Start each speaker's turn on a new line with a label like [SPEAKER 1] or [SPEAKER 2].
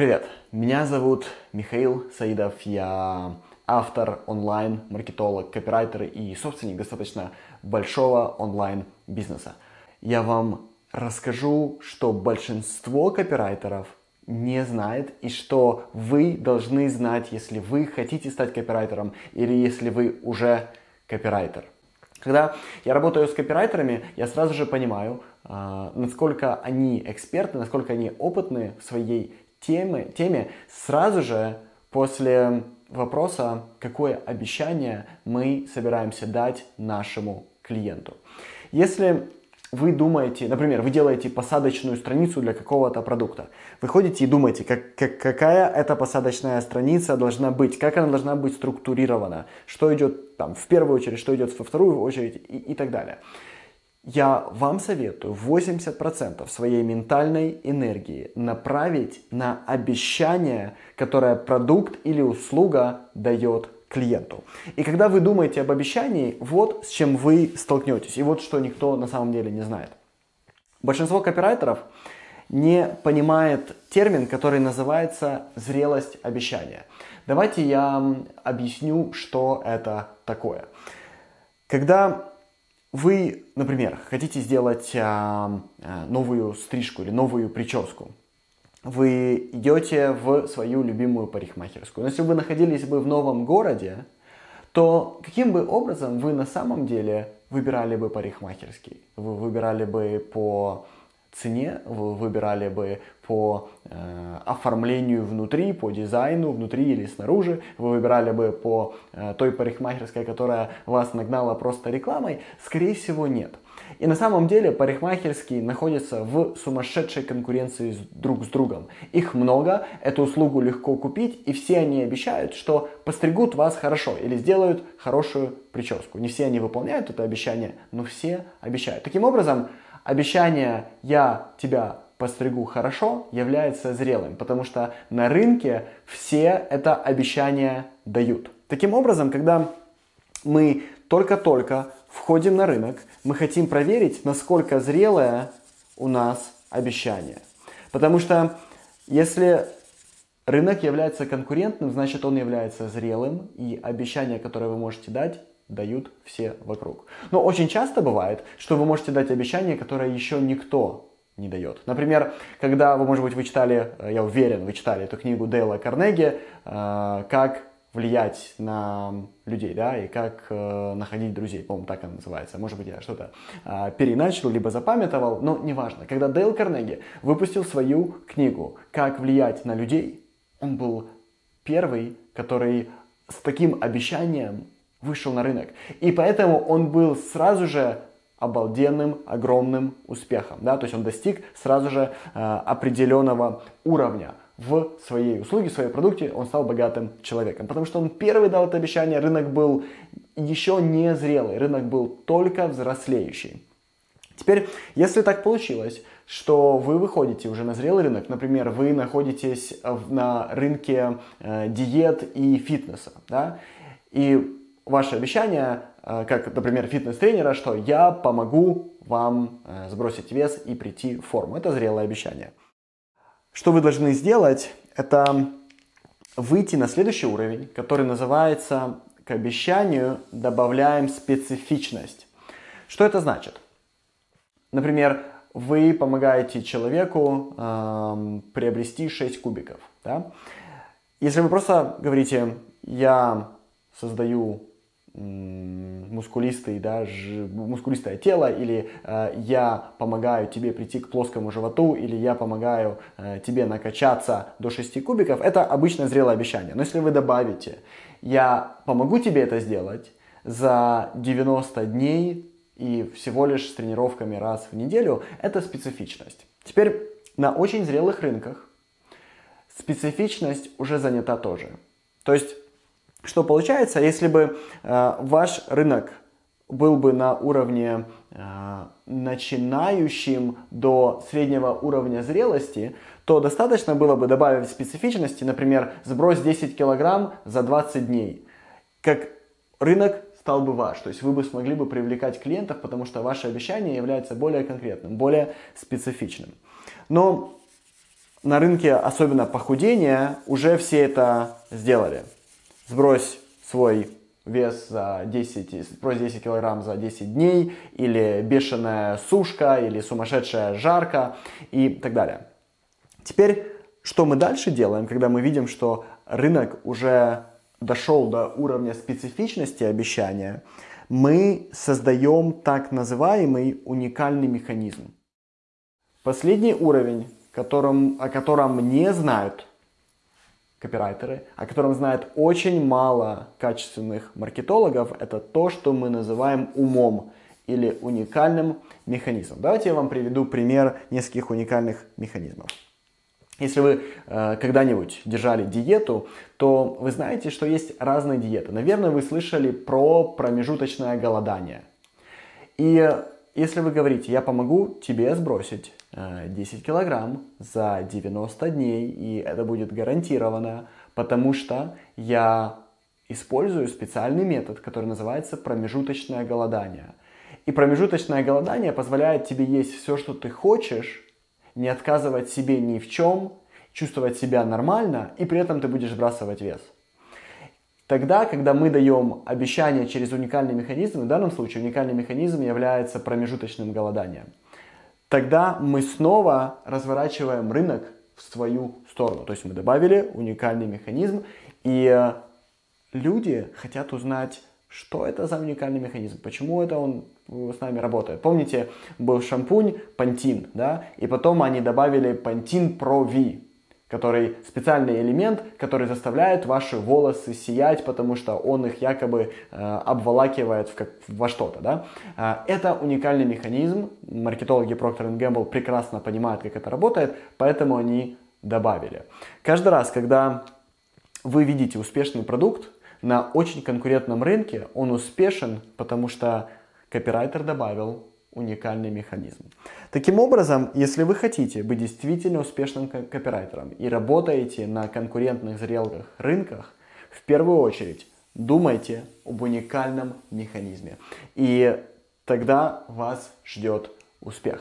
[SPEAKER 1] Привет, меня зовут Михаил Саидов, я автор онлайн, маркетолог, копирайтер и собственник достаточно большого онлайн бизнеса. Я вам расскажу, что большинство копирайтеров не знает и что вы должны знать, если вы хотите стать копирайтером или если вы уже копирайтер. Когда я работаю с копирайтерами, я сразу же понимаю, а, насколько они эксперты, насколько они опытны в своей теме, теме сразу же после вопроса, какое обещание мы собираемся дать нашему клиенту. Если вы думаете, например, вы делаете посадочную страницу для какого-то продукта. Вы ходите и думаете, как, как, какая эта посадочная страница должна быть, как она должна быть структурирована, что идет там в первую очередь, что идет во вторую очередь и, и так далее. Я вам советую 80% своей ментальной энергии направить на обещание, которое продукт или услуга дает клиенту. И когда вы думаете об обещании, вот с чем вы столкнетесь. И вот что никто на самом деле не знает. Большинство копирайтеров не понимает термин, который называется зрелость обещания. Давайте я объясню, что это такое. Когда вы, например, хотите сделать а, а, новую стрижку или новую прическу, вы идете в свою любимую парикмахерскую. Но если вы находились бы в новом городе, то каким бы образом вы на самом деле выбирали бы парикмахерский? Вы выбирали бы по цене, вы выбирали бы по э, оформлению внутри, по дизайну внутри или снаружи, вы выбирали бы по э, той парикмахерской, которая вас нагнала просто рекламой, скорее всего нет. И на самом деле парикмахерские находятся в сумасшедшей конкуренции друг с другом. Их много, эту услугу легко купить, и все они обещают, что постригут вас хорошо или сделают хорошую прическу. Не все они выполняют это обещание, но все обещают. Таким образом, обещание «я тебя постригу хорошо» является зрелым, потому что на рынке все это обещание дают. Таким образом, когда мы только-только входим на рынок, мы хотим проверить, насколько зрелое у нас обещание. Потому что если рынок является конкурентным, значит он является зрелым, и обещания, которые вы можете дать, дают все вокруг. Но очень часто бывает, что вы можете дать обещание, которое еще никто не дает. Например, когда вы, может быть, вы читали, э, я уверен, вы читали эту книгу Дейла Карнеги э, «Как влиять на людей, да, и как э, находить друзей, по-моему, так она называется. Может быть, я что-то э, переначал, либо запамятовал, но неважно. Когда Дейл Карнеги выпустил свою книгу «Как влиять на людей», он был первый, который с таким обещанием вышел на рынок. И поэтому он был сразу же обалденным, огромным успехом. Да? То есть он достиг сразу же э, определенного уровня в своей услуге, в своей продукте, он стал богатым человеком. Потому что он первый дал это обещание, рынок был еще не зрелый, рынок был только взрослеющий. Теперь, если так получилось, что вы выходите уже на зрелый рынок, например, вы находитесь на рынке э, диет и фитнеса, да, и ваше обещание, э, как, например, фитнес-тренера, что я помогу вам э, сбросить вес и прийти в форму. Это зрелое обещание. Что вы должны сделать, это выйти на следующий уровень, который называется к обещанию добавляем специфичность. Что это значит? Например, вы помогаете человеку э, приобрести 6 кубиков. Да? Если вы просто говорите, я создаю мускулистый, да, ж, мускулистое тело, или э, я помогаю тебе прийти к плоскому животу, или я помогаю э, тебе накачаться до 6 кубиков, это обычно зрелое обещание. Но если вы добавите, я помогу тебе это сделать за 90 дней и всего лишь с тренировками раз в неделю, это специфичность. Теперь на очень зрелых рынках специфичность уже занята тоже. То есть что получается, если бы э, ваш рынок был бы на уровне э, начинающим до среднего уровня зрелости, то достаточно было бы добавить специфичности, например, сбрось 10 килограмм за 20 дней. Как рынок стал бы ваш, то есть вы бы смогли бы привлекать клиентов, потому что ваше обещание является более конкретным, более специфичным. Но на рынке, особенно похудения, уже все это сделали. Сбрось свой вес за 10, сбрось 10 килограмм за 10 дней, или бешеная сушка, или сумасшедшая жарка и так далее. Теперь, что мы дальше делаем, когда мы видим, что рынок уже дошел до уровня специфичности обещания, мы создаем так называемый уникальный механизм. Последний уровень, которым, о котором не знают копирайтеры, о котором знает очень мало качественных маркетологов, это то, что мы называем умом или уникальным механизмом. Давайте я вам приведу пример нескольких уникальных механизмов. Если вы э, когда-нибудь держали диету, то вы знаете, что есть разные диеты. Наверное, вы слышали про промежуточное голодание. И если вы говорите, я помогу тебе сбросить э, 10 килограмм за 90 дней, и это будет гарантированно, потому что я использую специальный метод, который называется промежуточное голодание. И промежуточное голодание позволяет тебе есть все, что ты хочешь, не отказывать себе ни в чем, чувствовать себя нормально, и при этом ты будешь сбрасывать вес. Тогда, когда мы даем обещание через уникальный механизм, в данном случае уникальный механизм является промежуточным голоданием, тогда мы снова разворачиваем рынок в свою сторону. То есть мы добавили уникальный механизм, и люди хотят узнать, что это за уникальный механизм, почему это он с нами работает. Помните, был шампунь Pantene, да, и потом они добавили Pantene Pro V, который специальный элемент, который заставляет ваши волосы сиять, потому что он их якобы э, обволакивает в как, во что-то. Да? Э, это уникальный механизм. Маркетологи Procter Gamble прекрасно понимают, как это работает, поэтому они добавили. Каждый раз, когда вы видите успешный продукт на очень конкурентном рынке, он успешен, потому что копирайтер добавил уникальный механизм. Таким образом, если вы хотите быть действительно успешным копирайтером и работаете на конкурентных зрелых рынках, в первую очередь думайте об уникальном механизме. И тогда вас ждет успех.